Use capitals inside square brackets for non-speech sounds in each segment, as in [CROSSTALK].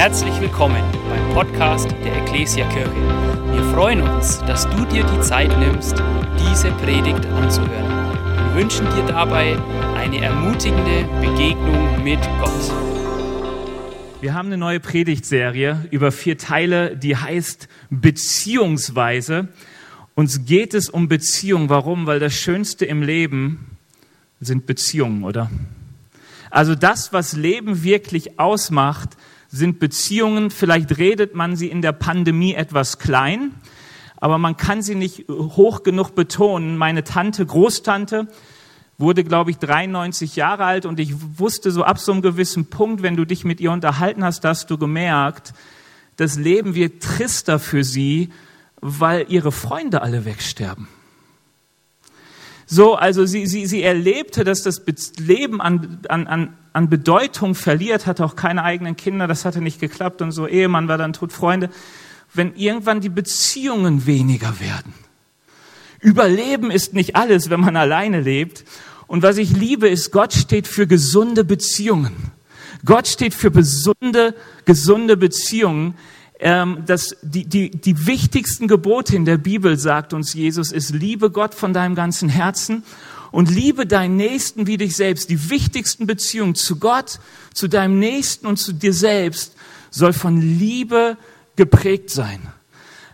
Herzlich willkommen beim Podcast der Ecclesia Kirche. Wir freuen uns, dass du dir die Zeit nimmst, diese Predigt anzuhören. Wir wünschen dir dabei eine ermutigende Begegnung mit Gott. Wir haben eine neue Predigtserie über vier Teile, die heißt Beziehungsweise. Uns geht es um Beziehung. Warum? Weil das Schönste im Leben sind Beziehungen, oder? Also das, was Leben wirklich ausmacht, sind Beziehungen. Vielleicht redet man sie in der Pandemie etwas klein, aber man kann sie nicht hoch genug betonen. Meine Tante, Großtante, wurde, glaube ich, 93 Jahre alt und ich wusste so ab so einem gewissen Punkt, wenn du dich mit ihr unterhalten hast, hast du gemerkt, das Leben wird trister für sie, weil ihre Freunde alle wegsterben. So, also sie, sie, sie erlebte, dass das Leben an, an, an, an Bedeutung verliert, hatte auch keine eigenen Kinder, das hatte nicht geklappt und so, Ehemann war dann tot, Freunde. Wenn irgendwann die Beziehungen weniger werden. Überleben ist nicht alles, wenn man alleine lebt. Und was ich liebe, ist, Gott steht für gesunde Beziehungen. Gott steht für gesunde, gesunde Beziehungen ähm, dass die, die, die wichtigsten Gebote in der Bibel, sagt uns Jesus, ist, liebe Gott von deinem ganzen Herzen und liebe deinen Nächsten wie dich selbst. Die wichtigsten Beziehungen zu Gott, zu deinem Nächsten und zu dir selbst soll von Liebe geprägt sein.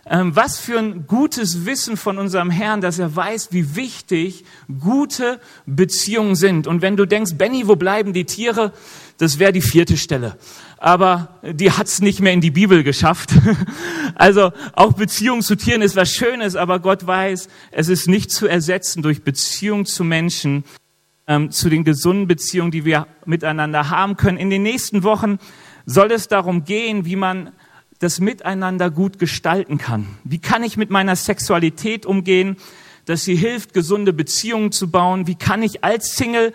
Ähm, was für ein gutes Wissen von unserem Herrn, dass er weiß, wie wichtig gute Beziehungen sind. Und wenn du denkst, Benny, wo bleiben die Tiere? Das wäre die vierte Stelle aber die hat's nicht mehr in die Bibel geschafft. [LAUGHS] Also auch Beziehung zu Tieren ist was Schönes, aber Gott weiß, es ist nicht zu ersetzen durch Beziehung zu Menschen, ähm, zu den gesunden Beziehungen, die wir miteinander haben können. In den nächsten Wochen soll es darum gehen, wie man das Miteinander gut gestalten kann. Wie kann ich mit meiner Sexualität umgehen, dass sie hilft, gesunde Beziehungen zu bauen? Wie kann ich als Single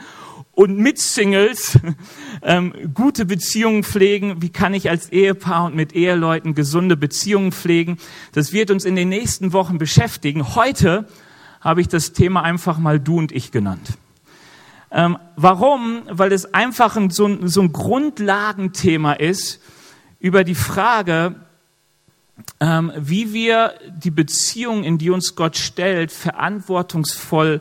und mit Singles [LAUGHS] ähm, gute Beziehungen pflegen? Wie kann ich als Ehepaar und mit Eheleuten gesunde Beziehungen pflegen? Das wird uns in den nächsten Wochen beschäftigen. Heute habe ich das Thema einfach mal du und ich genannt. Ähm, warum? Weil es einfach ein, so, ein, so ein Grundlagenthema ist über die Frage, ähm, wie wir die Beziehung, in die uns Gott stellt, verantwortungsvoll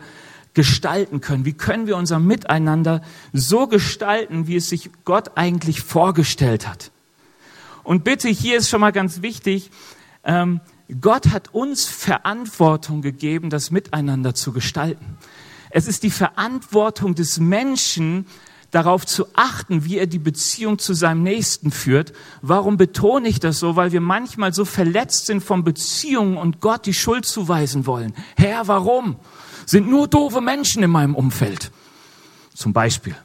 gestalten können. Wie können wir unser Miteinander so gestalten, wie es sich Gott eigentlich vorgestellt hat? Und bitte, hier ist schon mal ganz wichtig, ähm, Gott hat uns Verantwortung gegeben, das Miteinander zu gestalten. Es ist die Verantwortung des Menschen, darauf zu achten, wie er die Beziehung zu seinem Nächsten führt. Warum betone ich das so? Weil wir manchmal so verletzt sind von Beziehungen und Gott die Schuld zuweisen wollen. Herr, warum? Sind nur doofe Menschen in meinem Umfeld. Zum Beispiel.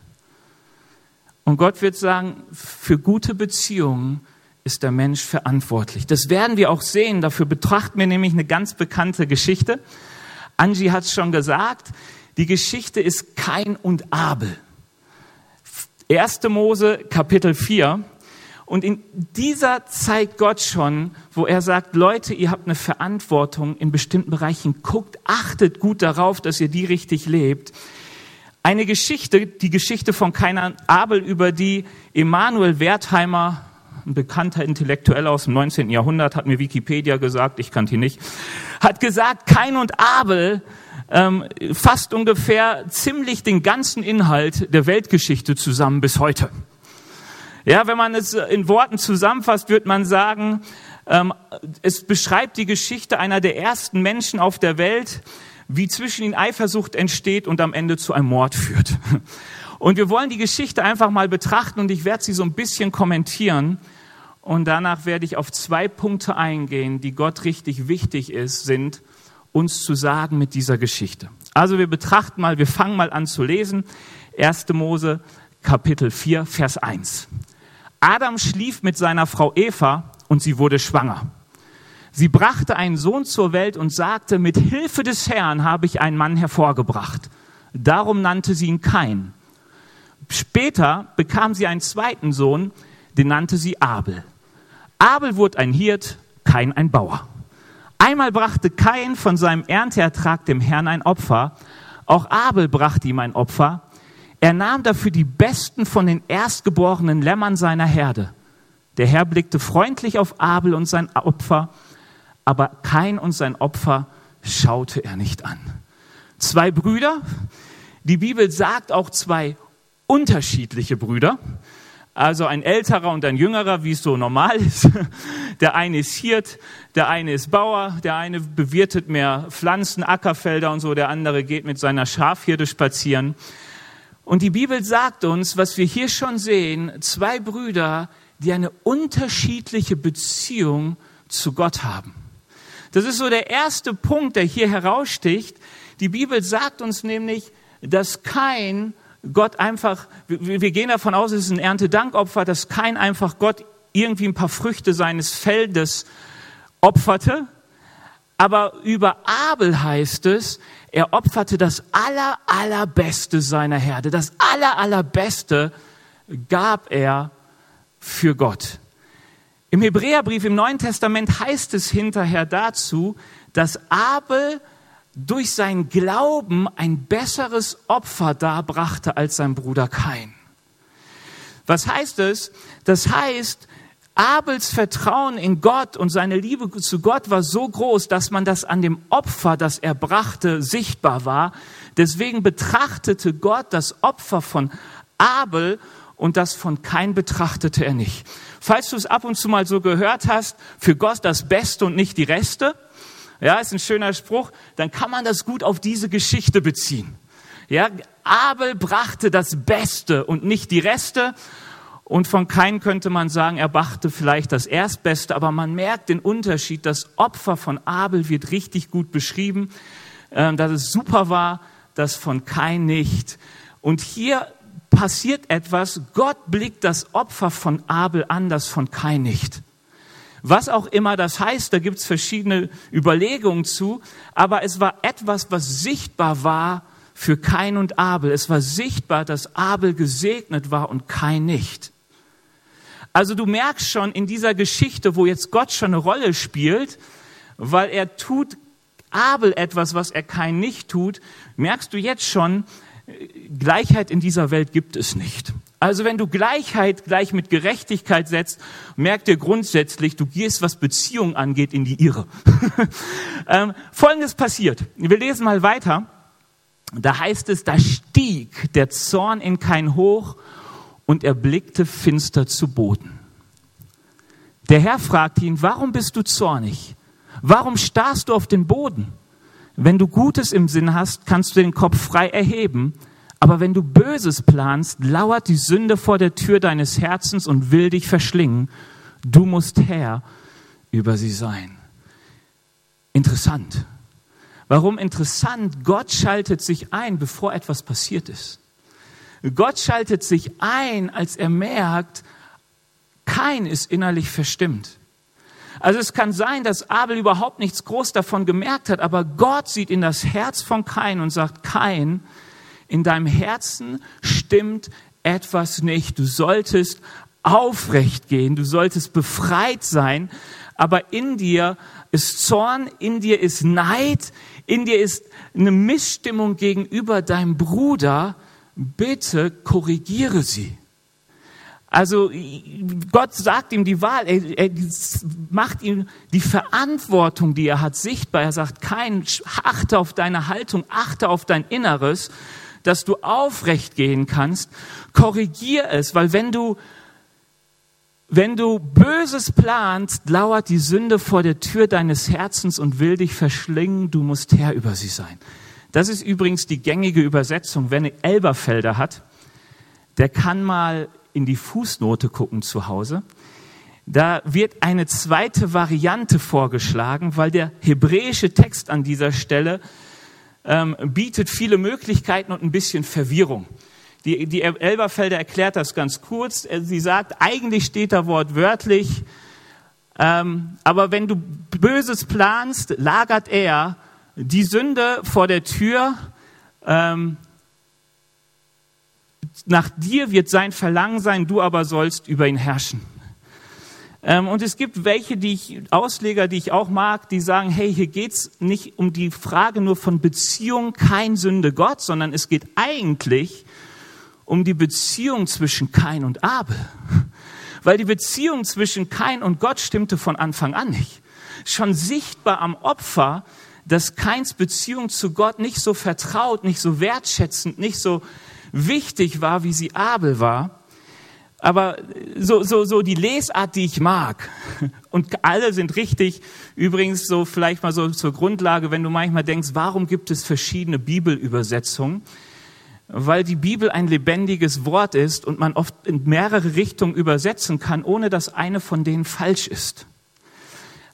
Und Gott wird sagen, für gute Beziehungen ist der Mensch verantwortlich. Das werden wir auch sehen. Dafür betrachten wir nämlich eine ganz bekannte Geschichte. Angie hat es schon gesagt. Die Geschichte ist Kain und Abel. 1. Mose Kapitel 4. Und in dieser zeigt Gott schon, wo er sagt, Leute, ihr habt eine Verantwortung in bestimmten Bereichen. Guckt, achtet gut darauf, dass ihr die richtig lebt. Eine Geschichte, die Geschichte von keiner Abel, über die Emanuel Wertheimer, ein bekannter Intellektueller aus dem 19. Jahrhundert, hat mir Wikipedia gesagt, ich kannte ihn nicht, hat gesagt, Kain und Abel ähm, fasst ungefähr ziemlich den ganzen Inhalt der Weltgeschichte zusammen bis heute. Ja, wenn man es in Worten zusammenfasst, wird man sagen, ähm, es beschreibt die Geschichte einer der ersten Menschen auf der Welt, wie zwischen ihnen Eifersucht entsteht und am Ende zu einem Mord [LAUGHS] führt. Und wir wollen die Geschichte einfach mal betrachten und ich werde sie so ein bisschen kommentieren. Und danach werde ich auf zwei Punkte eingehen, die Gott richtig wichtig ist, sind, uns zu sagen mit dieser Geschichte. Also wir betrachten mal, wir fangen mal an zu lesen. 1. Mose, Kapitel 4, Vers 1. Adam schlief mit seiner Frau Eva und sie wurde schwanger. Sie brachte einen Sohn zur Welt und sagte, mit Hilfe des Herrn habe ich einen Mann hervorgebracht. Darum nannte sie ihn Kain. Später bekam sie einen zweiten Sohn, den nannte sie Abel. Abel wurde ein Hirt, Kain ein Bauer. Einmal brachte Kain von seinem Ernteertrag dem Herrn ein Opfer. Auch Abel brachte ihm ein Opfer. Er nahm dafür die besten von den erstgeborenen Lämmern seiner Herde. Der Herr blickte freundlich auf Abel und sein Opfer, aber Kain und sein Opfer schaute er nicht an. Zwei Brüder, die Bibel sagt auch zwei unterschiedliche Brüder, also ein älterer und ein jüngerer, wie es so normal ist. [LAUGHS] Der eine ist Hirt, der eine ist Bauer, der eine bewirtet mehr Pflanzen, Ackerfelder und so, der andere geht mit seiner Schafhirde spazieren. Und die Bibel sagt uns, was wir hier schon sehen, zwei Brüder, die eine unterschiedliche Beziehung zu Gott haben. Das ist so der erste Punkt, der hier heraussticht. Die Bibel sagt uns nämlich, dass kein Gott einfach, wir gehen davon aus, es ist ein Erntedankopfer, dass kein einfach Gott irgendwie ein paar Früchte seines Feldes opferte. Aber über Abel heißt es, er opferte das aller, allerbeste seiner Herde. Das aller, allerbeste gab er für Gott. Im Hebräerbrief im Neuen Testament heißt es hinterher dazu, dass Abel durch seinen Glauben ein besseres Opfer darbrachte als sein Bruder Kain. Was heißt es? Das heißt, Abels Vertrauen in Gott und seine Liebe zu Gott war so groß, dass man das an dem Opfer, das er brachte, sichtbar war. Deswegen betrachtete Gott das Opfer von Abel und das von Kain betrachtete er nicht. Falls du es ab und zu mal so gehört hast, für Gott das Beste und nicht die Reste, ja, ist ein schöner Spruch, dann kann man das gut auf diese Geschichte beziehen. Ja, Abel brachte das Beste und nicht die Reste. Und von Kain könnte man sagen, er brachte vielleicht das Erstbeste, aber man merkt den Unterschied. Das Opfer von Abel wird richtig gut beschrieben, äh, dass es super war, das von Kain nicht. Und hier passiert etwas. Gott blickt das Opfer von Abel an, das von Kain nicht. Was auch immer das heißt, da gibt's verschiedene Überlegungen zu, aber es war etwas, was sichtbar war für Kain und Abel. Es war sichtbar, dass Abel gesegnet war und Kain nicht. Also du merkst schon in dieser Geschichte, wo jetzt Gott schon eine Rolle spielt, weil er tut Abel etwas, was er Kain nicht tut, merkst du jetzt schon, Gleichheit in dieser Welt gibt es nicht. Also wenn du Gleichheit gleich mit Gerechtigkeit setzt, merkt ihr grundsätzlich, du gehst, was Beziehung angeht, in die Irre. [LAUGHS] ähm, Folgendes passiert. Wir lesen mal weiter. Da heißt es, da stieg der Zorn in kein Hoch und er blickte finster zu Boden. Der Herr fragte ihn, warum bist du zornig? Warum starrst du auf den Boden? Wenn du Gutes im Sinn hast, kannst du den Kopf frei erheben. Aber wenn du Böses planst, lauert die Sünde vor der Tür deines Herzens und will dich verschlingen. Du musst Herr über sie sein. Interessant. Warum interessant? Gott schaltet sich ein, bevor etwas passiert ist. Gott schaltet sich ein, als er merkt, kein ist innerlich verstimmt. Also es kann sein, dass Abel überhaupt nichts groß davon gemerkt hat, aber Gott sieht in das Herz von Kain und sagt, Kain, in deinem Herzen stimmt etwas nicht. Du solltest aufrecht gehen, du solltest befreit sein, aber in dir ist Zorn, in dir ist Neid, in dir ist eine Missstimmung gegenüber deinem Bruder. Bitte korrigiere sie. Also Gott sagt ihm die Wahl, er, er macht ihm die Verantwortung, die er hat, sichtbar. Er sagt, kein, achte auf deine Haltung, achte auf dein Inneres dass du aufrecht gehen kannst, korrigier es, weil wenn du wenn du Böses planst, lauert die Sünde vor der Tür deines Herzens und will dich verschlingen, du musst Herr über sie sein. Das ist übrigens die gängige Übersetzung. Wenn er Elberfelder hat, der kann mal in die Fußnote gucken zu Hause. Da wird eine zweite Variante vorgeschlagen, weil der hebräische Text an dieser Stelle ähm, bietet viele Möglichkeiten und ein bisschen Verwirrung. Die, die Elberfelder erklärt das ganz kurz. Äh, sie sagt, eigentlich steht da wortwörtlich, ähm, aber wenn du Böses planst, lagert er die Sünde vor der Tür. Ähm, nach dir wird sein Verlangen sein, du aber sollst über ihn herrschen. Ähm, und es gibt welche, die ich, Ausleger, die ich auch mag, die sagen, hey, hier geht's nicht um die Frage nur von Beziehung, kein Sünde Gott, sondern es geht eigentlich um die Beziehung zwischen Kain und Abel. weil die Beziehung zwischen Kain und Gott stimmte von Anfang an nicht. Schon sichtbar am Opfer, dass Kains Beziehung zu Gott nicht so vertraut, nicht so wertschätzend, nicht so wichtig war, wie sie Abel war. Aber so, so, so die Lesart, die ich mag, [LAUGHS] und alle sind richtig, übrigens so vielleicht mal so zur Grundlage, wenn du manchmal denkst, warum gibt es verschiedene Bibelübersetzungen? Weil die Bibel ein lebendiges Wort ist und man oft in mehrere Richtungen übersetzen kann, ohne dass eine von denen falsch ist.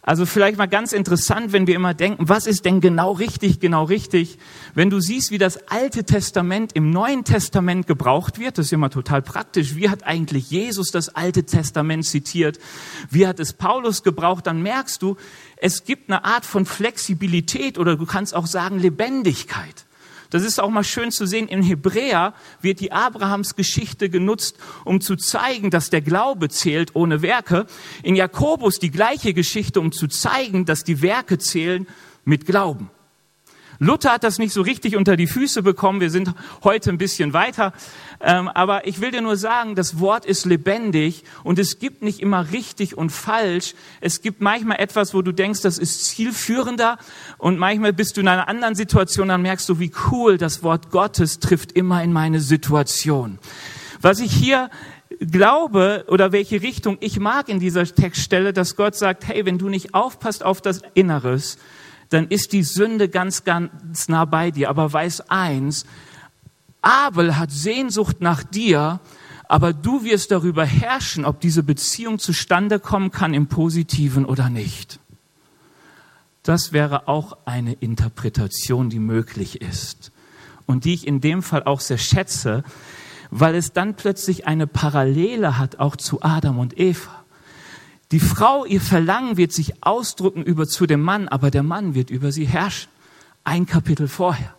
Also vielleicht mal ganz interessant, wenn wir immer denken, was ist denn genau richtig, genau richtig? Wenn du siehst, wie das Alte Testament im Neuen Testament gebraucht wird, das ist immer total praktisch. Wie hat eigentlich Jesus das Alte Testament zitiert? Wie hat es Paulus gebraucht? Dann merkst du, es gibt eine Art von Flexibilität oder du kannst auch sagen Lebendigkeit. Das ist auch mal schön zu sehen. In Hebräer wird die Abrahams Geschichte genutzt, um zu zeigen, dass der Glaube zählt ohne Werke. In Jakobus die gleiche Geschichte, um zu zeigen, dass die Werke zählen mit Glauben. Luther hat das nicht so richtig unter die Füße bekommen. Wir sind heute ein bisschen weiter. Ähm, aber ich will dir nur sagen, das Wort ist lebendig und es gibt nicht immer richtig und falsch. Es gibt manchmal etwas, wo du denkst, das ist zielführender und manchmal bist du in einer anderen Situation, dann merkst du, wie cool das Wort Gottes trifft immer in meine Situation. Was ich hier glaube oder welche Richtung ich mag in dieser Textstelle, dass Gott sagt, hey, wenn du nicht aufpasst auf das Inneres, dann ist die Sünde ganz, ganz nah bei dir. Aber weiß eins, Abel hat Sehnsucht nach dir, aber du wirst darüber herrschen, ob diese Beziehung zustande kommen kann im Positiven oder nicht. Das wäre auch eine Interpretation, die möglich ist und die ich in dem Fall auch sehr schätze, weil es dann plötzlich eine Parallele hat auch zu Adam und Eva. Die Frau, ihr Verlangen wird sich ausdrücken über zu dem Mann, aber der Mann wird über sie herrschen. Ein Kapitel vorher.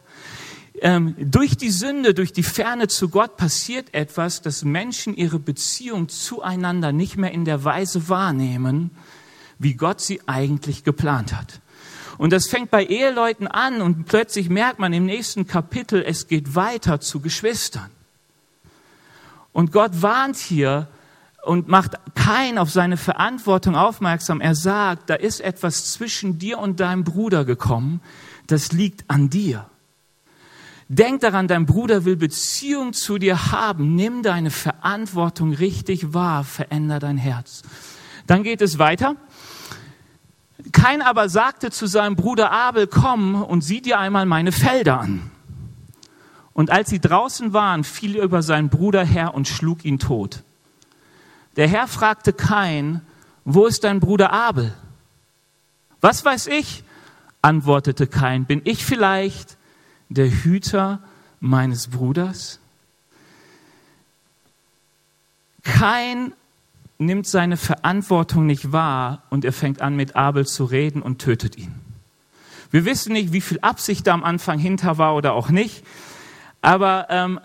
Ähm, durch die Sünde, durch die Ferne zu Gott passiert etwas, dass Menschen ihre Beziehung zueinander nicht mehr in der Weise wahrnehmen, wie Gott sie eigentlich geplant hat. Und das fängt bei Eheleuten an und plötzlich merkt man im nächsten Kapitel, es geht weiter zu Geschwistern. Und Gott warnt hier, und macht kein auf seine Verantwortung aufmerksam. Er sagt, da ist etwas zwischen dir und deinem Bruder gekommen, das liegt an dir. Denk daran, dein Bruder will Beziehung zu dir haben. Nimm deine Verantwortung richtig wahr, veränder dein Herz. Dann geht es weiter. Kein aber sagte zu seinem Bruder Abel, komm und sieh dir einmal meine Felder an. Und als sie draußen waren, fiel er über seinen Bruder her und schlug ihn tot. Der Herr fragte Kain, wo ist dein Bruder Abel? Was weiß ich? antwortete Kain, bin ich vielleicht der Hüter meines Bruders? Kain nimmt seine Verantwortung nicht wahr und er fängt an mit Abel zu reden und tötet ihn. Wir wissen nicht, wie viel Absicht da am Anfang hinter war oder auch nicht, aber ähm,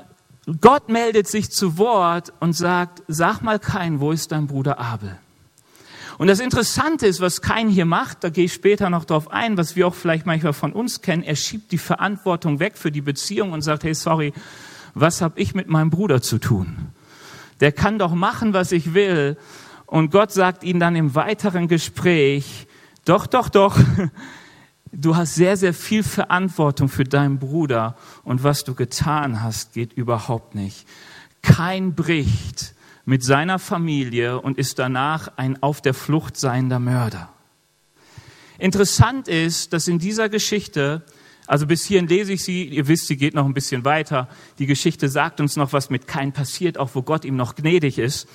Gott meldet sich zu Wort und sagt, sag mal kein, wo ist dein Bruder Abel? Und das Interessante ist, was Kain hier macht, da gehe ich später noch drauf ein, was wir auch vielleicht manchmal von uns kennen, er schiebt die Verantwortung weg für die Beziehung und sagt, hey, sorry, was habe ich mit meinem Bruder zu tun? Der kann doch machen, was ich will. Und Gott sagt ihm dann im weiteren Gespräch, doch, doch, doch, du hast sehr, sehr viel Verantwortung für deinen Bruder und was du getan hast, geht überhaupt nicht. Kein bricht mit seiner Familie und ist danach ein auf der Flucht seiender Mörder. Interessant ist, dass in dieser Geschichte, also bis hierhin lese ich sie, ihr wisst, sie geht noch ein bisschen weiter. Die Geschichte sagt uns noch, was mit Kain passiert, auch wo Gott ihm noch gnädig ist.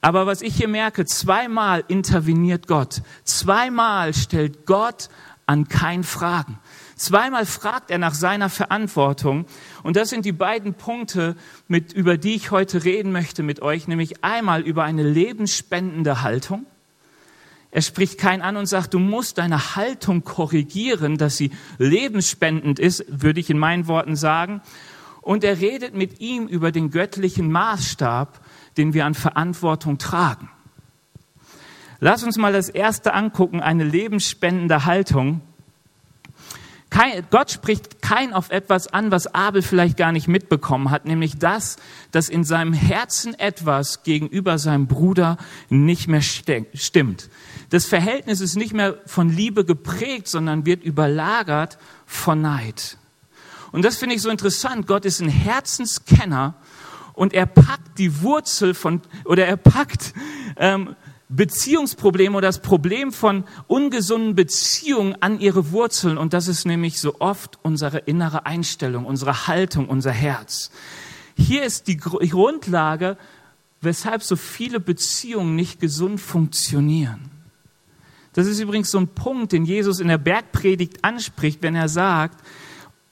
Aber was ich hier merke, zweimal interveniert Gott. Zweimal stellt Gott an kein Fragen. Zweimal fragt er nach seiner Verantwortung. Und das sind die beiden Punkte, mit, über die ich heute reden möchte mit euch, nämlich einmal über eine lebensspendende Haltung. Er spricht kein an und sagt, du musst deine Haltung korrigieren, dass sie lebensspendend ist, würde ich in meinen Worten sagen. Und er redet mit ihm über den göttlichen Maßstab, den wir an Verantwortung tragen. Lass uns mal das erste angucken, eine lebensspendende Haltung. Kein, Gott spricht Kain auf etwas an, was Abel vielleicht gar nicht mitbekommen hat, nämlich das, dass in seinem Herzen etwas gegenüber seinem Bruder nicht mehr stimmt. Das Verhältnis ist nicht mehr von Liebe geprägt, sondern wird überlagert von Neid. Und das finde ich so interessant. Gott ist ein Herzenskenner und er packt die Wurzel von, oder er packt ähm, Beziehungsprobleme oder das Problem von ungesunden Beziehungen an ihre Wurzeln. Und das ist nämlich so oft unsere innere Einstellung, unsere Haltung, unser Herz. Hier ist die Grundlage, weshalb so viele Beziehungen nicht gesund funktionieren. Das ist übrigens so ein Punkt, den Jesus in der Bergpredigt anspricht, wenn er sagt,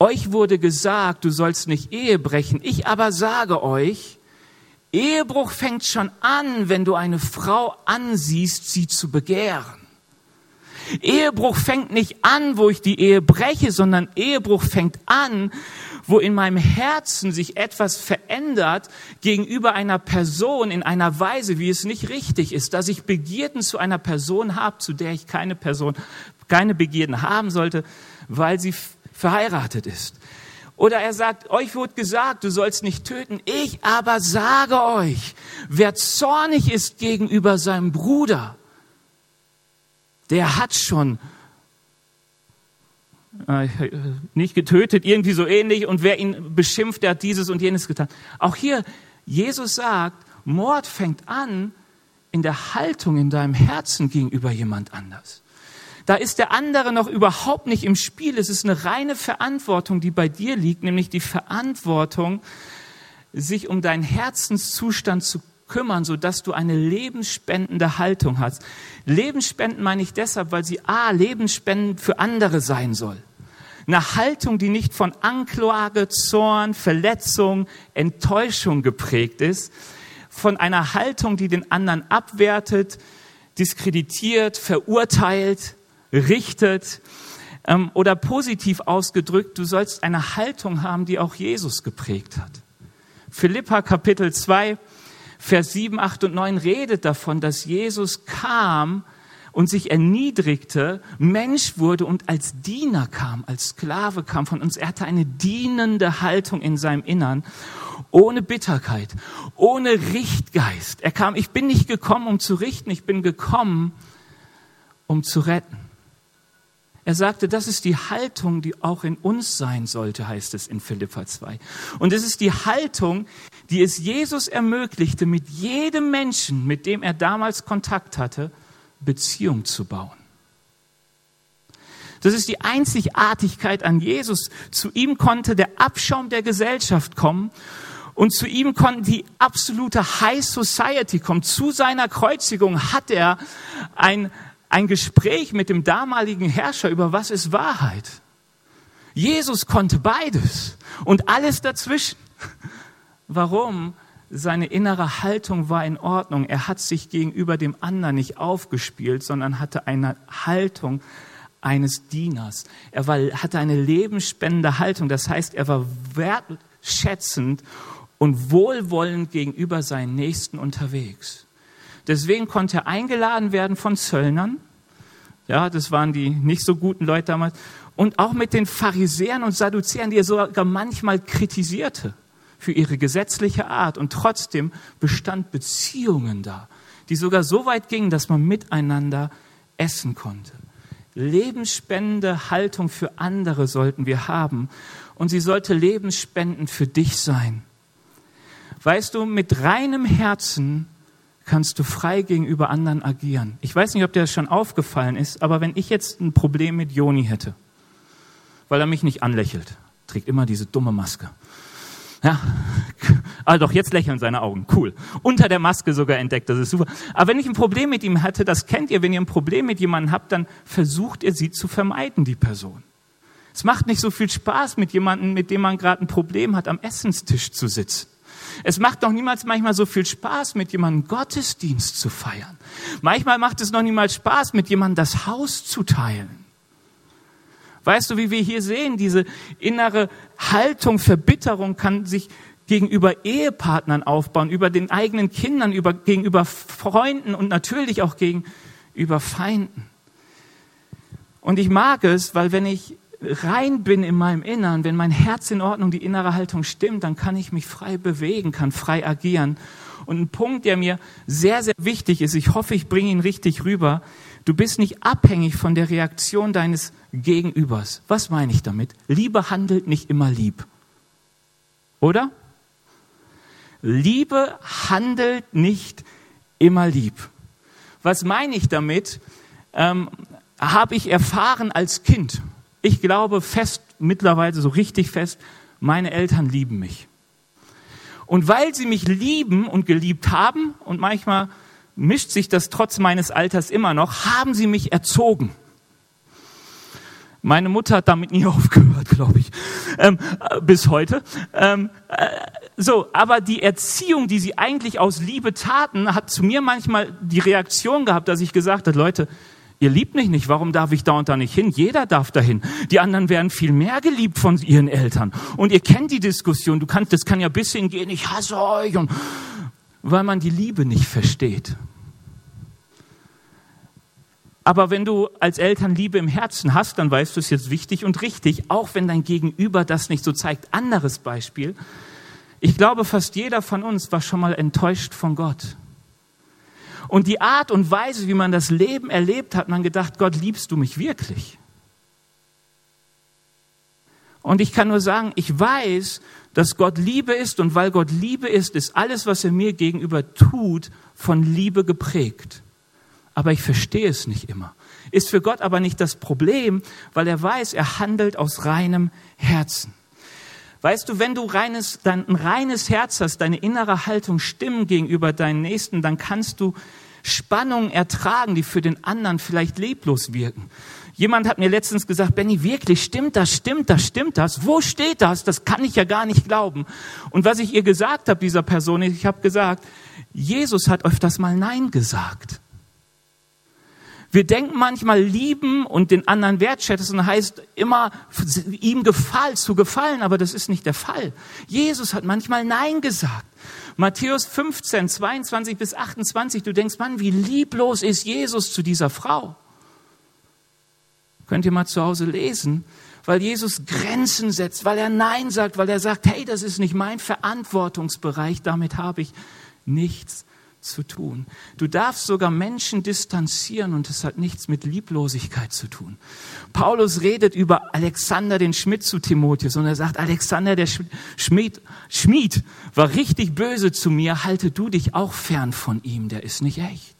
euch wurde gesagt, du sollst nicht Ehe brechen. Ich aber sage euch, Ehebruch fängt schon an, wenn du eine Frau ansiehst, sie zu begehren. Ehebruch fängt nicht an, wo ich die Ehe breche, sondern Ehebruch fängt an, wo in meinem Herzen sich etwas verändert gegenüber einer Person in einer Weise, wie es nicht richtig ist, dass ich Begierden zu einer Person habe, zu der ich keine Person, keine Begierden haben sollte, weil sie verheiratet ist. Oder er sagt, euch wird gesagt, du sollst nicht töten. Ich aber sage euch, wer zornig ist gegenüber seinem Bruder, der hat schon äh, nicht getötet, irgendwie so ähnlich. Und wer ihn beschimpft, der hat dieses und jenes getan. Auch hier, Jesus sagt, Mord fängt an in der Haltung in deinem Herzen gegenüber jemand anders. Da ist der andere noch überhaupt nicht im Spiel. Es ist eine reine Verantwortung, die bei dir liegt, nämlich die Verantwortung, sich um deinen Herzenszustand zu kümmern, sodass du eine lebensspendende Haltung hast. Lebensspenden meine ich deshalb, weil sie A, lebensspendend für andere sein soll. Eine Haltung, die nicht von Anklage, Zorn, Verletzung, Enttäuschung geprägt ist, von einer Haltung, die den anderen abwertet, diskreditiert, verurteilt, richtet ähm, oder positiv ausgedrückt, du sollst eine Haltung haben, die auch Jesus geprägt hat. Philippa Kapitel 2, Vers 7, 8 und 9 redet davon, dass Jesus kam und sich erniedrigte, Mensch wurde und als Diener kam, als Sklave kam von uns. Er hatte eine dienende Haltung in seinem Innern, ohne Bitterkeit, ohne Richtgeist. Er kam, ich bin nicht gekommen, um zu richten, ich bin gekommen, um zu retten. Er sagte, das ist die Haltung, die auch in uns sein sollte, heißt es in Philippa 2. Und es ist die Haltung, die es Jesus ermöglichte, mit jedem Menschen, mit dem er damals Kontakt hatte, Beziehung zu bauen. Das ist die Einzigartigkeit an Jesus. Zu ihm konnte der Abschaum der Gesellschaft kommen und zu ihm konnte die absolute High Society kommen. Zu seiner Kreuzigung hat er ein, ein Gespräch mit dem damaligen Herrscher über was ist Wahrheit. Jesus konnte beides und alles dazwischen. Warum? Seine innere Haltung war in Ordnung. Er hat sich gegenüber dem anderen nicht aufgespielt, sondern hatte eine Haltung eines Dieners. Er war, hatte eine lebensspendende Haltung. Das heißt, er war wertschätzend und wohlwollend gegenüber seinen Nächsten unterwegs. Deswegen konnte er eingeladen werden von Zöllnern. Ja, das waren die nicht so guten Leute damals. Und auch mit den Pharisäern und Sadduzäern, die er sogar manchmal kritisierte für ihre gesetzliche Art. Und trotzdem bestand Beziehungen da, die sogar so weit gingen, dass man miteinander essen konnte. Lebensspendende Haltung für andere sollten wir haben. Und sie sollte lebensspendend für dich sein. Weißt du, mit reinem Herzen kannst du frei gegenüber anderen agieren. Ich weiß nicht, ob dir das schon aufgefallen ist, aber wenn ich jetzt ein Problem mit Joni hätte, weil er mich nicht anlächelt, trägt immer diese dumme Maske. Ja, also [LAUGHS] doch, jetzt lächeln seine Augen. Cool. Unter der Maske sogar entdeckt, das ist super. Aber wenn ich ein Problem mit ihm hatte, das kennt ihr, wenn ihr ein Problem mit jemandem habt, dann versucht ihr sie zu vermeiden, die Person. Es macht nicht so viel Spaß, mit jemandem, mit dem man gerade ein Problem hat, am Essenstisch zu sitzen. Es macht noch niemals manchmal so viel Spaß, mit jemandem Gottesdienst zu feiern. Manchmal macht es noch niemals Spaß, mit jemandem das Haus zu teilen. Weißt du, wie wir hier sehen, diese innere Haltung, Verbitterung kann sich gegenüber Ehepartnern aufbauen, über den eigenen Kindern, über, gegenüber Freunden und natürlich auch gegenüber Feinden. Und ich mag es, weil wenn ich rein bin in meinem Innern, wenn mein Herz in Ordnung, die innere Haltung stimmt, dann kann ich mich frei bewegen, kann frei agieren. Und ein Punkt, der mir sehr, sehr wichtig ist, ich hoffe, ich bringe ihn richtig rüber, du bist nicht abhängig von der Reaktion deines Gegenübers. Was meine ich damit? Liebe handelt nicht immer lieb. Oder? Liebe handelt nicht immer lieb. Was meine ich damit? Ähm, Habe ich erfahren als Kind. Ich glaube fest, mittlerweile so richtig fest, meine Eltern lieben mich. Und weil sie mich lieben und geliebt haben, und manchmal mischt sich das trotz meines Alters immer noch, haben sie mich erzogen. Meine Mutter hat damit nie [LAUGHS] aufgehört, glaube ich, ähm, äh, bis heute. Ähm, äh, so, aber die Erziehung, die sie eigentlich aus Liebe taten, hat zu mir manchmal die Reaktion gehabt, dass ich gesagt habe, Leute, ihr liebt mich nicht, warum darf ich da und da nicht hin? Jeder darf dahin. Die anderen werden viel mehr geliebt von ihren Eltern. Und ihr kennt die Diskussion, du kannst, das kann ja bis hingehen, ich hasse euch und weil man die Liebe nicht versteht. Aber wenn du als Eltern Liebe im Herzen hast, dann weißt du es jetzt wichtig und richtig, auch wenn dein Gegenüber das nicht so zeigt. Anderes Beispiel. Ich glaube, fast jeder von uns war schon mal enttäuscht von Gott. Und die Art und Weise, wie man das Leben erlebt hat, man gedacht, Gott, liebst du mich wirklich? Und ich kann nur sagen, ich weiß, dass Gott Liebe ist und weil Gott Liebe ist, ist alles, was er mir gegenüber tut, von Liebe geprägt aber ich verstehe es nicht immer. Ist für Gott aber nicht das Problem, weil er weiß, er handelt aus reinem Herzen. Weißt du, wenn du reines, dein, ein reines Herz hast, deine innere Haltung stimmen gegenüber deinen Nächsten, dann kannst du Spannungen ertragen, die für den anderen vielleicht leblos wirken. Jemand hat mir letztens gesagt, Benny, wirklich, stimmt das, stimmt das, stimmt das? Wo steht das? Das kann ich ja gar nicht glauben. Und was ich ihr gesagt habe, dieser Person, ich habe gesagt, Jesus hat öfters mal Nein gesagt. Wir denken manchmal lieben und den anderen wertschätzen heißt immer ihm gefallen, zu gefallen, aber das ist nicht der Fall. Jesus hat manchmal Nein gesagt. Matthäus 15, 22 bis 28, du denkst, Mann, wie lieblos ist Jesus zu dieser Frau. Könnt ihr mal zu Hause lesen, weil Jesus Grenzen setzt, weil er Nein sagt, weil er sagt, hey, das ist nicht mein Verantwortungsbereich, damit habe ich nichts zu tun. Du darfst sogar Menschen distanzieren und es hat nichts mit Lieblosigkeit zu tun. Paulus redet über Alexander den Schmidt zu Timotheus und er sagt, Alexander der Schmied, Schmied war richtig böse zu mir, halte du dich auch fern von ihm, der ist nicht echt.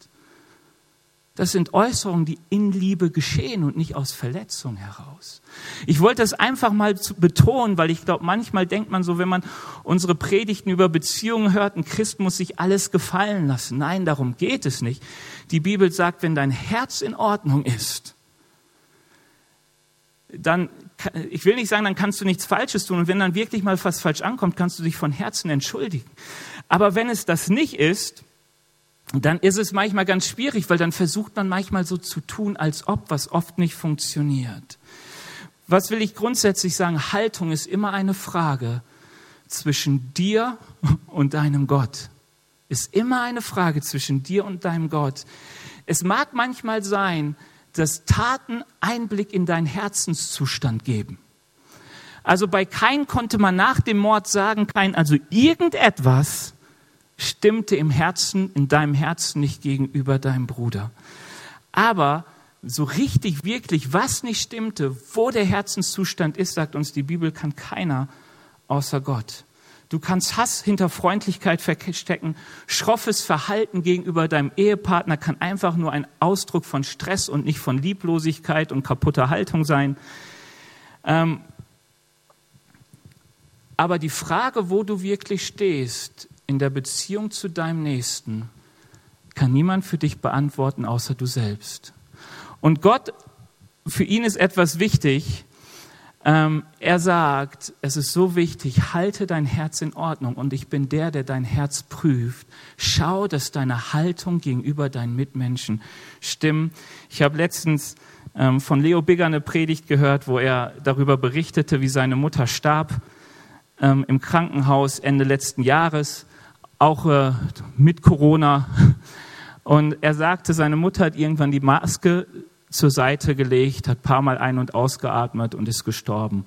Das sind Äußerungen, die in Liebe geschehen und nicht aus Verletzung heraus. Ich wollte es einfach mal betonen, weil ich glaube, manchmal denkt man so, wenn man unsere Predigten über Beziehungen hört, ein Christ muss sich alles gefallen lassen. Nein, darum geht es nicht. Die Bibel sagt, wenn dein Herz in Ordnung ist, dann, ich will nicht sagen, dann kannst du nichts Falsches tun. Und wenn dann wirklich mal was falsch ankommt, kannst du dich von Herzen entschuldigen. Aber wenn es das nicht ist, dann ist es manchmal ganz schwierig, weil dann versucht man manchmal so zu tun, als ob, was oft nicht funktioniert. Was will ich grundsätzlich sagen? Haltung ist immer eine Frage zwischen dir und deinem Gott. Ist immer eine Frage zwischen dir und deinem Gott. Es mag manchmal sein, dass Taten Einblick in deinen Herzenszustand geben. Also bei Kain konnte man nach dem Mord sagen, Kain, also irgendetwas stimmte im Herzen, in deinem Herzen nicht gegenüber deinem Bruder. Aber so richtig, wirklich, was nicht stimmte, wo der Herzenszustand ist, sagt uns die Bibel, kann keiner außer Gott. Du kannst Hass hinter Freundlichkeit verstecken. Schroffes Verhalten gegenüber deinem Ehepartner kann einfach nur ein Ausdruck von Stress und nicht von Lieblosigkeit und kaputter Haltung sein. Ähm, aber die Frage, wo du wirklich stehst, in der Beziehung zu deinem Nächsten kann niemand für dich beantworten, außer du selbst. Und Gott, für ihn ist etwas wichtig. Ähm, er sagt, es ist so wichtig, halte dein Herz in Ordnung und ich bin der, der dein Herz prüft. Schau, dass deine Haltung gegenüber deinen Mitmenschen stimmt. Ich habe letztens ähm, von Leo Bigger eine Predigt gehört, wo er darüber berichtete, wie seine Mutter starb ähm, im Krankenhaus Ende letzten Jahres auch äh, mit Corona. Und er sagte, seine Mutter hat irgendwann die Maske zur Seite gelegt, hat paar Mal ein- und ausgeatmet und ist gestorben.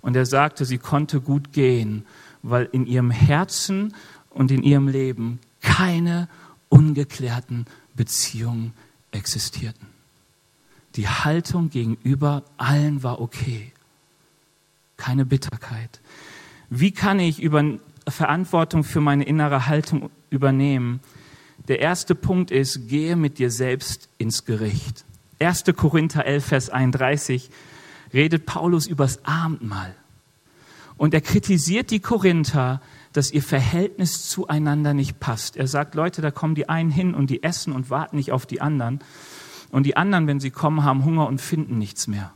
Und er sagte, sie konnte gut gehen, weil in ihrem Herzen und in ihrem Leben keine ungeklärten Beziehungen existierten. Die Haltung gegenüber allen war okay. Keine Bitterkeit. Wie kann ich über Verantwortung für meine innere Haltung übernehmen? Der erste Punkt ist, gehe mit dir selbst ins Gericht. 1. Korinther 11, Vers 31 redet Paulus übers Abendmahl. Und er kritisiert die Korinther, dass ihr Verhältnis zueinander nicht passt. Er sagt, Leute, da kommen die einen hin und die essen und warten nicht auf die anderen. Und die anderen, wenn sie kommen, haben Hunger und finden nichts mehr.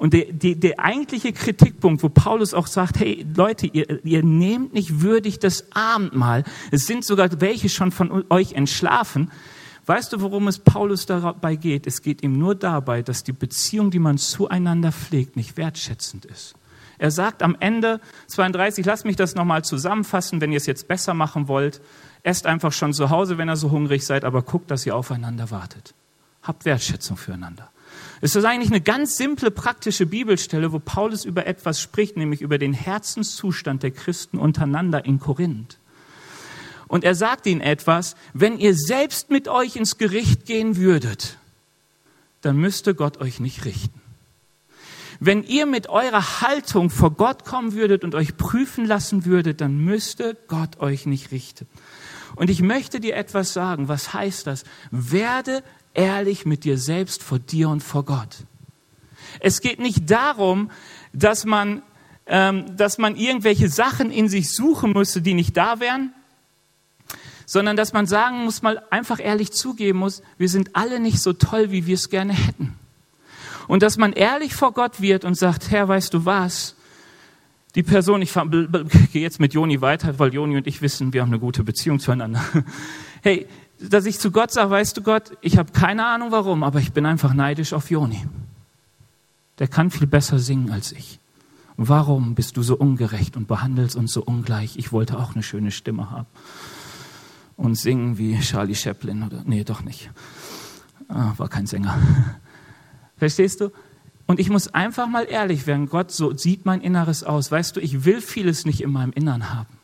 Und der, der, der eigentliche Kritikpunkt, wo Paulus auch sagt, hey Leute, ihr, ihr nehmt nicht würdig das Abendmahl. Es sind sogar welche schon von euch entschlafen. Weißt du, worum es Paulus dabei geht? Es geht ihm nur dabei, dass die Beziehung, die man zueinander pflegt, nicht wertschätzend ist. Er sagt am Ende 32, lasst mich das nochmal zusammenfassen, wenn ihr es jetzt besser machen wollt. Esst einfach schon zu Hause, wenn ihr so hungrig seid, aber guckt, dass ihr aufeinander wartet. Habt Wertschätzung füreinander. Es ist eigentlich eine ganz simple, praktische Bibelstelle, wo Paulus über etwas spricht, nämlich über den Herzenszustand der Christen untereinander in Korinth. Und er sagt ihnen etwas, wenn ihr selbst mit euch ins Gericht gehen würdet, dann müsste Gott euch nicht richten. Wenn ihr mit eurer Haltung vor Gott kommen würdet und euch prüfen lassen würdet, dann müsste Gott euch nicht richten. Und ich möchte dir etwas sagen. Was heißt das? Werde ehrlich mit dir selbst vor dir und vor Gott. Es geht nicht darum, dass man, ähm, dass man irgendwelche Sachen in sich suchen müsste, die nicht da wären, sondern dass man sagen muss, mal einfach ehrlich zugeben muss, wir sind alle nicht so toll, wie wir es gerne hätten. Und dass man ehrlich vor Gott wird und sagt, Herr, weißt du was? Die Person, ich [LAUGHS] gehe jetzt mit Joni weiter, weil Joni und ich wissen, wir haben eine gute Beziehung zueinander. [LAUGHS] Hey, dass ich zu Gott sage, weißt du Gott, ich habe keine Ahnung warum, aber ich bin einfach neidisch auf Joni. Der kann viel besser singen als ich. Warum bist du so ungerecht und behandelst uns so ungleich? Ich wollte auch eine schöne Stimme haben. Und singen wie Charlie Chaplin oder, nee, doch nicht. Ah, war kein Sänger. [LAUGHS] Verstehst du? Und ich muss einfach mal ehrlich werden, Gott, so sieht mein Inneres aus. Weißt du, ich will vieles nicht in meinem Innern haben.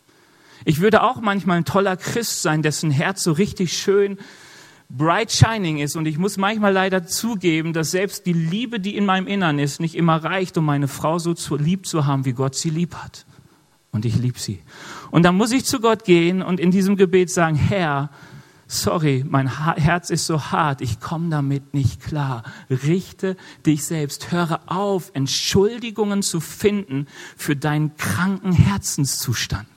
Ich würde auch manchmal ein toller Christ sein, dessen Herz so richtig schön bright shining ist. Und ich muss manchmal leider zugeben, dass selbst die Liebe, die in meinem Innern ist, nicht immer reicht, um meine Frau so zu lieb zu haben, wie Gott sie lieb hat. Und ich liebe sie. Und dann muss ich zu Gott gehen und in diesem Gebet sagen, Herr, sorry, mein Herz ist so hart, ich komme damit nicht klar. Richte dich selbst. Höre auf, Entschuldigungen zu finden für deinen kranken Herzenszustand.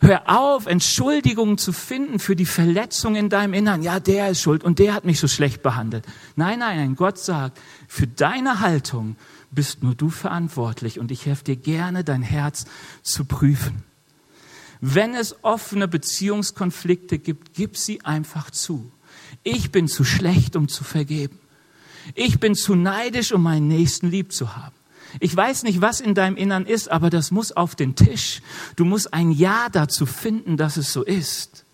Hör auf, Entschuldigungen zu finden für die Verletzung in deinem Innern. Ja, der ist schuld und der hat mich so schlecht behandelt. Nein, nein, nein. Gott sagt, für deine Haltung bist nur du verantwortlich und ich helfe dir gerne, dein Herz zu prüfen. Wenn es offene Beziehungskonflikte gibt, gib sie einfach zu. Ich bin zu schlecht, um zu vergeben. Ich bin zu neidisch, um meinen Nächsten lieb zu haben. Ich weiß nicht, was in deinem Innern ist, aber das muss auf den Tisch. Du musst ein Ja dazu finden, dass es so ist.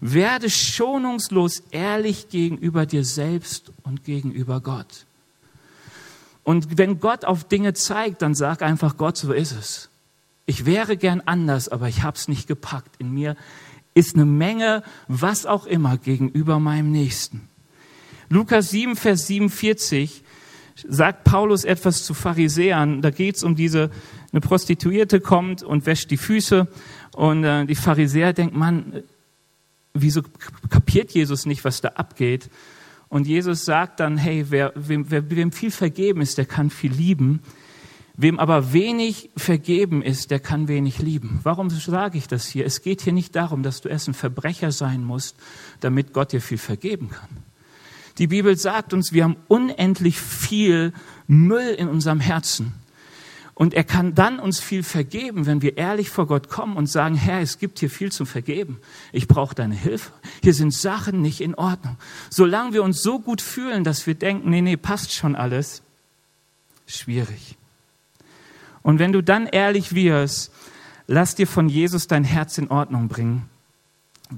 Werde schonungslos ehrlich gegenüber dir selbst und gegenüber Gott. Und wenn Gott auf Dinge zeigt, dann sag einfach Gott, so ist es. Ich wäre gern anders, aber ich habe es nicht gepackt. In mir ist eine Menge, was auch immer, gegenüber meinem Nächsten. Lukas 7, Vers 47 sagt Paulus etwas zu Pharisäern. Da geht es um diese, eine Prostituierte kommt und wäscht die Füße und äh, die Pharisäer denken, Mann, wieso kapiert Jesus nicht, was da abgeht? Und Jesus sagt dann, hey, wer, wem, wer, wem viel vergeben ist, der kann viel lieben. Wem aber wenig vergeben ist, der kann wenig lieben. Warum sage ich das hier? Es geht hier nicht darum, dass du erst ein Verbrecher sein musst, damit Gott dir viel vergeben kann. Die Bibel sagt uns, wir haben unendlich viel Müll in unserem Herzen. Und er kann dann uns viel vergeben, wenn wir ehrlich vor Gott kommen und sagen, Herr, es gibt hier viel zum Vergeben. Ich brauche deine Hilfe. Hier sind Sachen nicht in Ordnung. Solange wir uns so gut fühlen, dass wir denken, nee, nee, passt schon alles, schwierig. Und wenn du dann ehrlich wirst, lass dir von Jesus dein Herz in Ordnung bringen.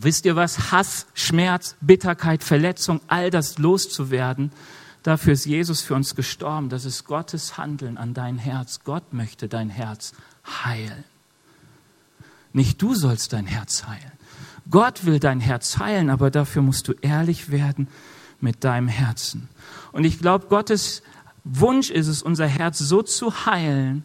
Wisst ihr was? Hass, Schmerz, Bitterkeit, Verletzung, all das loszuwerden, Dafür ist Jesus für uns gestorben. Das ist Gottes Handeln an dein Herz. Gott möchte dein Herz heilen. Nicht du sollst dein Herz heilen. Gott will dein Herz heilen, aber dafür musst du ehrlich werden mit deinem Herzen. Und ich glaube, Gottes Wunsch ist es, unser Herz so zu heilen,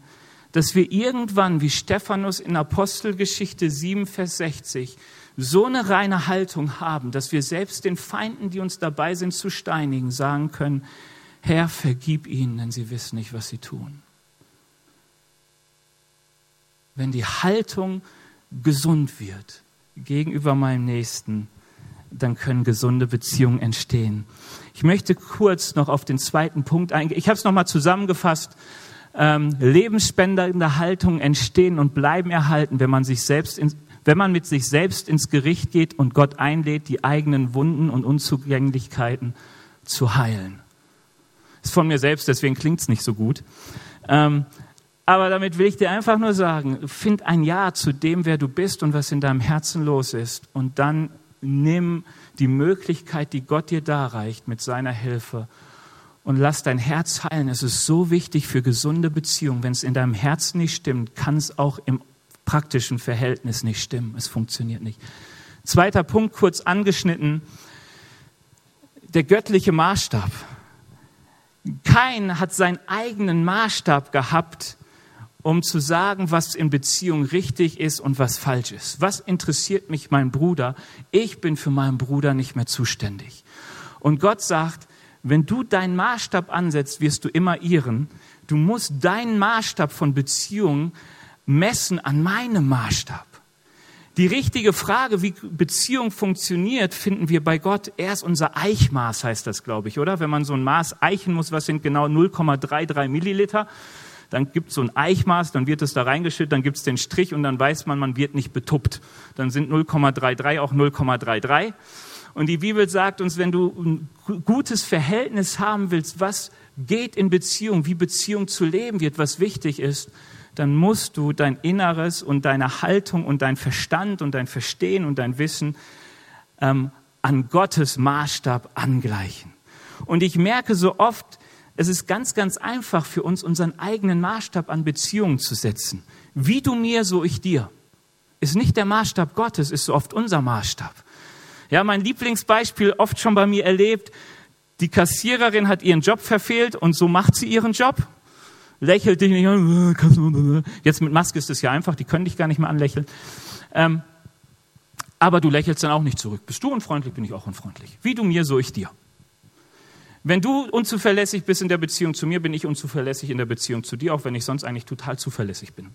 dass wir irgendwann, wie Stephanus in Apostelgeschichte 7, Vers 60, so eine reine Haltung haben, dass wir selbst den Feinden, die uns dabei sind zu steinigen, sagen können, Herr, vergib ihnen, denn sie wissen nicht, was sie tun. Wenn die Haltung gesund wird gegenüber meinem Nächsten, dann können gesunde Beziehungen entstehen. Ich möchte kurz noch auf den zweiten Punkt eingehen. Ich habe es nochmal zusammengefasst. Ähm, lebensspendende Haltungen entstehen und bleiben erhalten, wenn man sich selbst in, wenn man mit sich selbst ins Gericht geht und Gott einlädt, die eigenen Wunden und Unzugänglichkeiten zu heilen. Ist von mir selbst, deswegen klingt es nicht so gut. Ähm, aber damit will ich dir einfach nur sagen, find ein Ja zu dem, wer du bist und was in deinem Herzen los ist. Und dann nimm die Möglichkeit, die Gott dir darreicht, mit seiner Hilfe und lass dein Herz heilen. Es ist so wichtig für gesunde Beziehungen. Wenn es in deinem Herzen nicht stimmt, kann es auch im praktischen Verhältnis nicht stimmen. Es funktioniert nicht. Zweiter Punkt, kurz angeschnitten, der göttliche Maßstab. Kein hat seinen eigenen Maßstab gehabt, um zu sagen, was in Beziehung richtig ist und was falsch ist. Was interessiert mich mein Bruder? Ich bin für meinen Bruder nicht mehr zuständig. Und Gott sagt, wenn du deinen Maßstab ansetzt, wirst du immer ihren. Du musst deinen Maßstab von Beziehungen messen an meinem Maßstab. Die richtige Frage, wie Beziehung funktioniert, finden wir bei Gott. Er ist unser Eichmaß, heißt das, glaube ich, oder? Wenn man so ein Maß eichen muss, was sind genau 0,33 Milliliter? Dann gibt es so ein Eichmaß, dann wird es da reingeschüttet, dann gibt es den Strich und dann weiß man, man wird nicht betuppt. Dann sind 0,33 auch 0,33. Und die Bibel sagt uns, wenn du ein gutes Verhältnis haben willst, was geht in Beziehung, wie Beziehung zu leben wird, was wichtig ist, dann musst du dein Inneres und deine Haltung und dein Verstand und dein Verstehen und dein Wissen ähm, an Gottes Maßstab angleichen. Und ich merke so oft, es ist ganz, ganz einfach für uns, unseren eigenen Maßstab an Beziehungen zu setzen. Wie du mir, so ich dir. Ist nicht der Maßstab Gottes, ist so oft unser Maßstab. Ja, mein Lieblingsbeispiel, oft schon bei mir erlebt, die Kassiererin hat ihren Job verfehlt und so macht sie ihren Job. Lächelt dich nicht an. Äh, Jetzt mit Maske ist es ja einfach, die können dich gar nicht mehr anlächeln. Ähm, aber du lächelst dann auch nicht zurück. Bist du unfreundlich, bin ich auch unfreundlich. Wie du mir, so ich dir. Wenn du unzuverlässig bist in der Beziehung zu mir, bin ich unzuverlässig in der Beziehung zu dir, auch wenn ich sonst eigentlich total zuverlässig bin.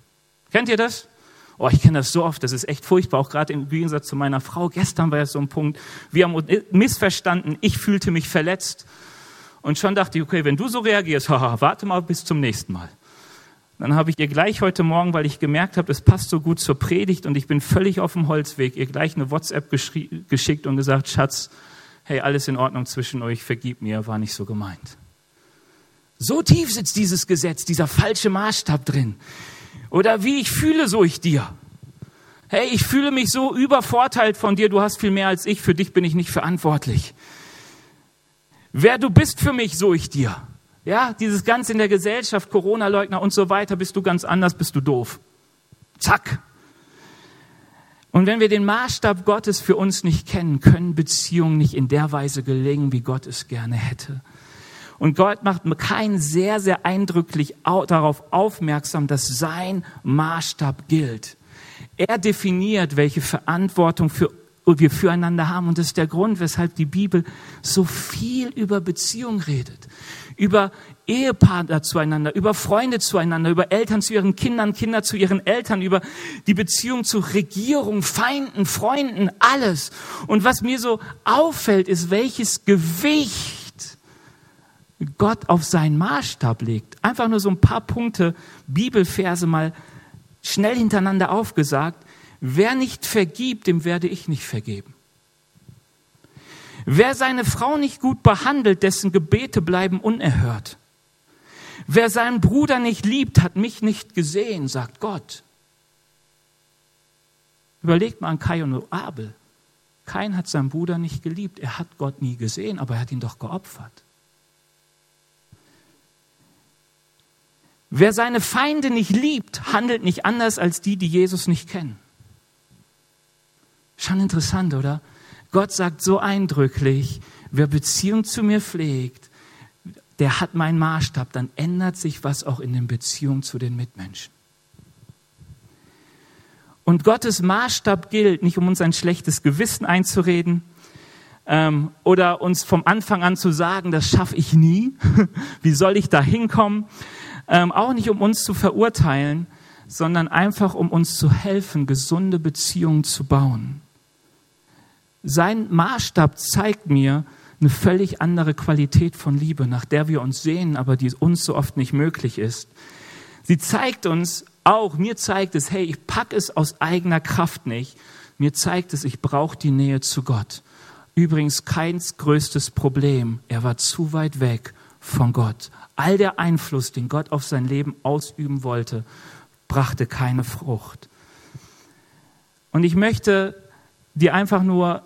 Kennt ihr das? Oh, ich kenne das so oft, das ist echt furchtbar, auch gerade im Gegensatz zu meiner Frau. Gestern war ja so ein Punkt, wir haben uns missverstanden, ich fühlte mich verletzt. Und schon dachte ich, okay, wenn du so reagierst, [LAUGHS] haha, warte mal bis zum nächsten Mal. Dann habe ich ihr gleich heute Morgen, weil ich gemerkt habe, es passt so gut zur Predigt und ich bin völlig auf dem Holzweg, ihr gleich eine WhatsApp geschickt und gesagt, Schatz, hey, alles in Ordnung zwischen euch, vergib mir, war nicht so gemeint. So tief sitzt dieses Gesetz, dieser falsche Maßstab drin. Oder wie ich fühle, so ich dir. Hey, ich fühle mich so übervorteilt von dir, du hast viel mehr als ich, für dich bin ich nicht verantwortlich. Wer du bist für mich, so ich dir. Ja, dieses Ganze in der Gesellschaft, Corona-Leugner und so weiter, bist du ganz anders, bist du doof. Zack. Und wenn wir den Maßstab Gottes für uns nicht kennen, können Beziehungen nicht in der Weise gelingen, wie Gott es gerne hätte. Und Gott macht keinen sehr, sehr eindrücklich darauf aufmerksam, dass sein Maßstab gilt. Er definiert, welche Verantwortung für, wir füreinander haben. Und das ist der Grund, weshalb die Bibel so viel über Beziehung redet. Über Ehepartner zueinander, über Freunde zueinander, über Eltern zu ihren Kindern, Kinder zu ihren Eltern, über die Beziehung zu Regierung, Feinden, Freunden, alles. Und was mir so auffällt, ist, welches Gewicht Gott auf seinen Maßstab legt. Einfach nur so ein paar Punkte, Bibelverse mal schnell hintereinander aufgesagt. Wer nicht vergibt, dem werde ich nicht vergeben. Wer seine Frau nicht gut behandelt, dessen Gebete bleiben unerhört. Wer seinen Bruder nicht liebt, hat mich nicht gesehen, sagt Gott. Überlegt mal an Kai und Abel. Kain hat seinen Bruder nicht geliebt. Er hat Gott nie gesehen, aber er hat ihn doch geopfert. Wer seine Feinde nicht liebt, handelt nicht anders als die, die Jesus nicht kennen. Schon interessant, oder? Gott sagt so eindrücklich, wer Beziehung zu mir pflegt, der hat meinen Maßstab, dann ändert sich was auch in den Beziehungen zu den Mitmenschen. Und Gottes Maßstab gilt nicht, um uns ein schlechtes Gewissen einzureden ähm, oder uns vom Anfang an zu sagen, das schaffe ich nie, [LAUGHS] wie soll ich da hinkommen, ähm, auch nicht um uns zu verurteilen, sondern einfach um uns zu helfen, gesunde Beziehungen zu bauen. Sein Maßstab zeigt mir eine völlig andere Qualität von Liebe, nach der wir uns sehen, aber die uns so oft nicht möglich ist. Sie zeigt uns auch, mir zeigt es, hey, ich pack es aus eigener Kraft nicht. Mir zeigt es, ich brauche die Nähe zu Gott. Übrigens keins größtes Problem. Er war zu weit weg von Gott. All der Einfluss, den Gott auf sein Leben ausüben wollte, brachte keine Frucht. Und ich möchte dir einfach nur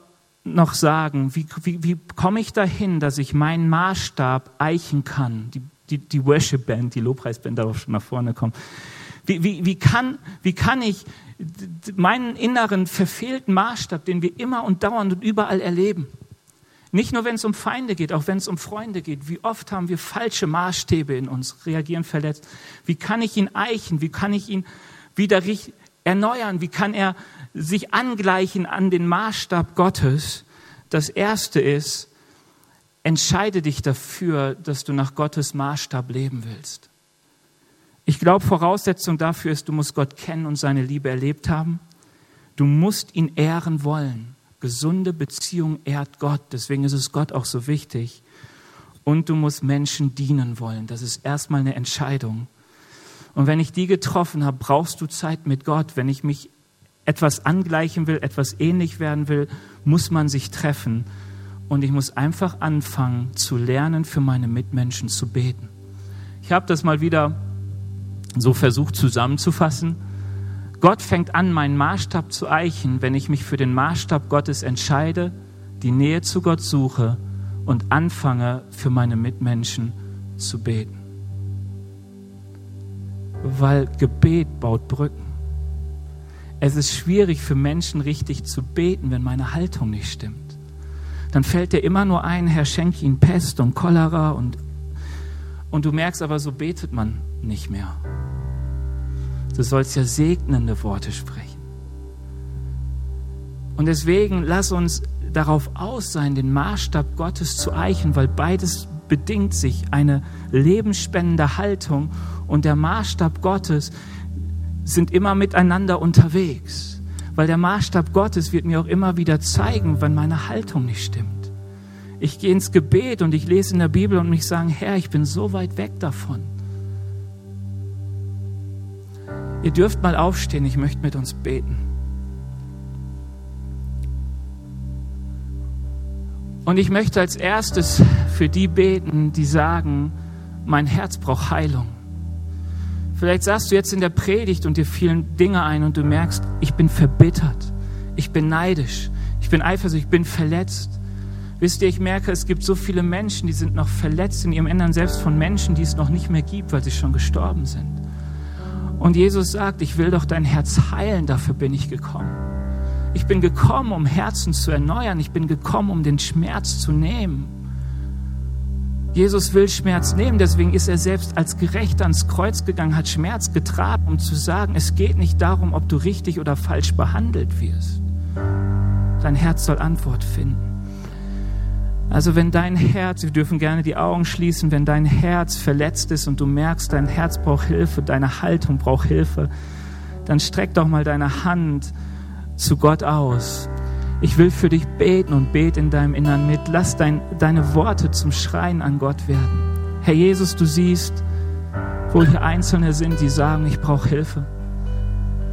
noch sagen, wie, wie, wie komme ich dahin, dass ich meinen Maßstab eichen kann? Die, die, die Worship-Band, die Lobpreisband darf schon nach vorne kommen. Wie, wie, wie, kann, wie kann ich meinen inneren verfehlten Maßstab, den wir immer und dauernd und überall erleben, nicht nur wenn es um Feinde geht, auch wenn es um Freunde geht. Wie oft haben wir falsche Maßstäbe in uns, reagieren verletzt. Wie kann ich ihn eichen? Wie kann ich ihn wieder erneuern? Wie kann er sich angleichen an den Maßstab Gottes. Das erste ist, entscheide dich dafür, dass du nach Gottes Maßstab leben willst. Ich glaube, Voraussetzung dafür ist, du musst Gott kennen und seine Liebe erlebt haben. Du musst ihn ehren wollen. Gesunde Beziehung ehrt Gott. Deswegen ist es Gott auch so wichtig. Und du musst Menschen dienen wollen. Das ist erstmal eine Entscheidung. Und wenn ich die getroffen habe, brauchst du Zeit mit Gott. Wenn ich mich etwas angleichen will, etwas ähnlich werden will, muss man sich treffen. Und ich muss einfach anfangen zu lernen, für meine Mitmenschen zu beten. Ich habe das mal wieder so versucht zusammenzufassen. Gott fängt an, meinen Maßstab zu eichen, wenn ich mich für den Maßstab Gottes entscheide, die Nähe zu Gott suche und anfange, für meine Mitmenschen zu beten. Weil Gebet baut Brücken. Es ist schwierig für Menschen richtig zu beten, wenn meine Haltung nicht stimmt. Dann fällt dir immer nur ein, Herr, schenke ihnen Pest und Cholera und, und du merkst aber, so betet man nicht mehr. Du sollst ja segnende Worte sprechen. Und deswegen lass uns darauf aus sein, den Maßstab Gottes zu eichen, weil beides bedingt sich, eine lebensspendende Haltung und der Maßstab Gottes sind immer miteinander unterwegs, weil der Maßstab Gottes wird mir auch immer wieder zeigen, wenn meine Haltung nicht stimmt. Ich gehe ins Gebet und ich lese in der Bibel und mich sagen, Herr, ich bin so weit weg davon. Ihr dürft mal aufstehen, ich möchte mit uns beten. Und ich möchte als erstes für die beten, die sagen, mein Herz braucht Heilung. Vielleicht sagst du jetzt in der Predigt und dir fielen Dinge ein und du merkst, ich bin verbittert, ich bin neidisch, ich bin eifersüchtig, ich bin verletzt. Wisst ihr, ich merke, es gibt so viele Menschen, die sind noch verletzt in ihrem Innern, selbst von Menschen, die es noch nicht mehr gibt, weil sie schon gestorben sind. Und Jesus sagt, ich will doch dein Herz heilen, dafür bin ich gekommen. Ich bin gekommen, um Herzen zu erneuern. Ich bin gekommen, um den Schmerz zu nehmen. Jesus will Schmerz nehmen, deswegen ist er selbst als Gerechter ans Kreuz gegangen, hat Schmerz getragen, um zu sagen, es geht nicht darum, ob du richtig oder falsch behandelt wirst. Dein Herz soll Antwort finden. Also wenn dein Herz, wir dürfen gerne die Augen schließen, wenn dein Herz verletzt ist und du merkst, dein Herz braucht Hilfe, deine Haltung braucht Hilfe, dann streck doch mal deine Hand zu Gott aus ich will für dich beten und bete in deinem Innern mit. Lass dein, deine Worte zum Schreien an Gott werden. Herr Jesus, du siehst, wo hier Einzelne sind, die sagen, ich brauche Hilfe.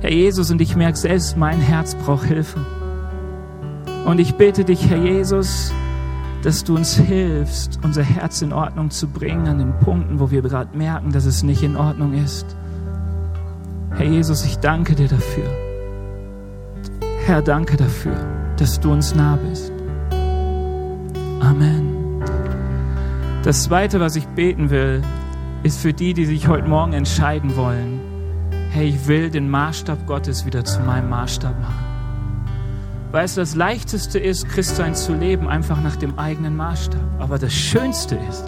Herr Jesus, und ich merke selbst, mein Herz braucht Hilfe. Und ich bete dich, Herr Jesus, dass du uns hilfst, unser Herz in Ordnung zu bringen an den Punkten, wo wir gerade merken, dass es nicht in Ordnung ist. Herr Jesus, ich danke dir dafür. Herr, danke dafür dass du uns nah bist. Amen. Das Zweite, was ich beten will, ist für die, die sich heute Morgen entscheiden wollen, hey, ich will den Maßstab Gottes wieder zu meinem Maßstab machen. Weißt du, das Leichteste ist, Christsein zu leben, einfach nach dem eigenen Maßstab. Aber das Schönste ist,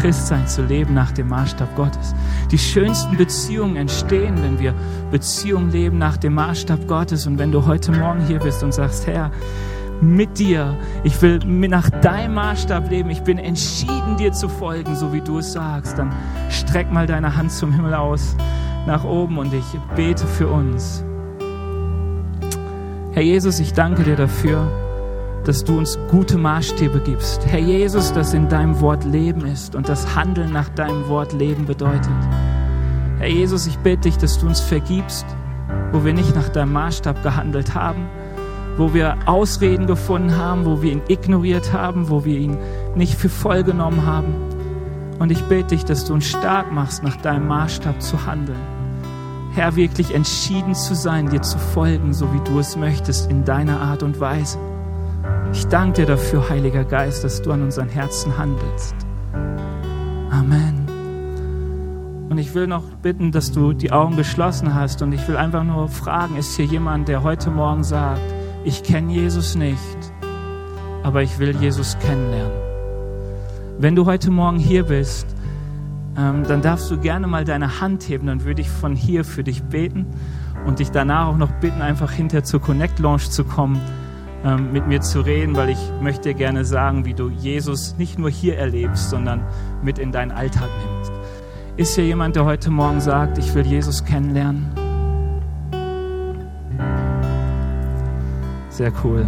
Christsein zu leben nach dem Maßstab Gottes. Die schönsten Beziehungen entstehen, wenn wir Beziehungen leben nach dem Maßstab Gottes. Und wenn du heute Morgen hier bist und sagst, Herr, mit dir, ich will nach deinem Maßstab leben, ich bin entschieden, dir zu folgen, so wie du es sagst, dann streck mal deine Hand zum Himmel aus, nach oben und ich bete für uns. Herr Jesus, ich danke dir dafür, dass du uns gute Maßstäbe gibst. Herr Jesus, dass in deinem Wort Leben ist und das Handeln nach deinem Wort Leben bedeutet. Herr Jesus, ich bitte dich, dass du uns vergibst, wo wir nicht nach deinem Maßstab gehandelt haben, wo wir Ausreden gefunden haben, wo wir ihn ignoriert haben, wo wir ihn nicht für voll genommen haben. Und ich bitte dich, dass du uns stark machst, nach deinem Maßstab zu handeln. Herr, wirklich entschieden zu sein, dir zu folgen, so wie du es möchtest, in deiner Art und Weise. Ich danke dir dafür, Heiliger Geist, dass du an unseren Herzen handelst. Amen. Und ich will noch bitten, dass du die Augen geschlossen hast und ich will einfach nur fragen, ist hier jemand, der heute Morgen sagt, ich kenne Jesus nicht, aber ich will Jesus kennenlernen. Wenn du heute Morgen hier bist ähm, dann darfst du gerne mal deine Hand heben. Dann würde ich von hier für dich beten und dich danach auch noch bitten, einfach hinter zur Connect Launch zu kommen, ähm, mit mir zu reden, weil ich möchte dir gerne sagen, wie du Jesus nicht nur hier erlebst, sondern mit in deinen Alltag nimmst. Ist hier jemand, der heute Morgen sagt, ich will Jesus kennenlernen? Sehr cool.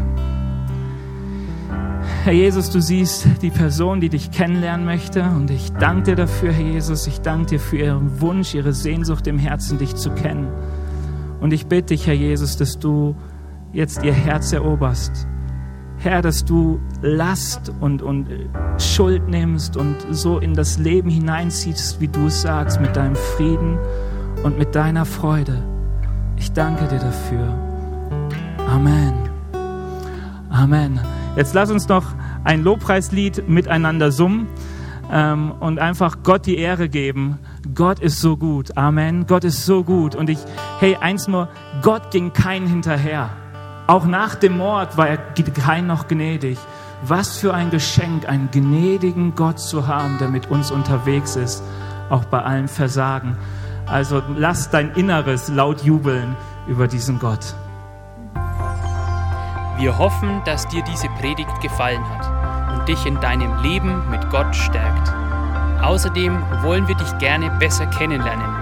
Herr Jesus, du siehst die Person, die dich kennenlernen möchte. Und ich danke dir dafür, Herr Jesus. Ich danke dir für ihren Wunsch, ihre Sehnsucht im Herzen, dich zu kennen. Und ich bitte dich, Herr Jesus, dass du jetzt ihr Herz eroberst. Herr, dass du Last und, und Schuld nimmst und so in das Leben hineinziehst, wie du es sagst, mit deinem Frieden und mit deiner Freude. Ich danke dir dafür. Amen. Amen. Jetzt lass uns noch ein Lobpreislied miteinander summen ähm, und einfach Gott die Ehre geben. Gott ist so gut. Amen. Gott ist so gut. Und ich, hey, eins nur, Gott ging keinen hinterher. Auch nach dem Mord war er kein noch gnädig. Was für ein Geschenk, einen gnädigen Gott zu haben, der mit uns unterwegs ist, auch bei allem Versagen. Also lass dein Inneres laut jubeln über diesen Gott. Wir hoffen, dass dir diese Predigt gefallen hat und dich in deinem Leben mit Gott stärkt. Außerdem wollen wir dich gerne besser kennenlernen.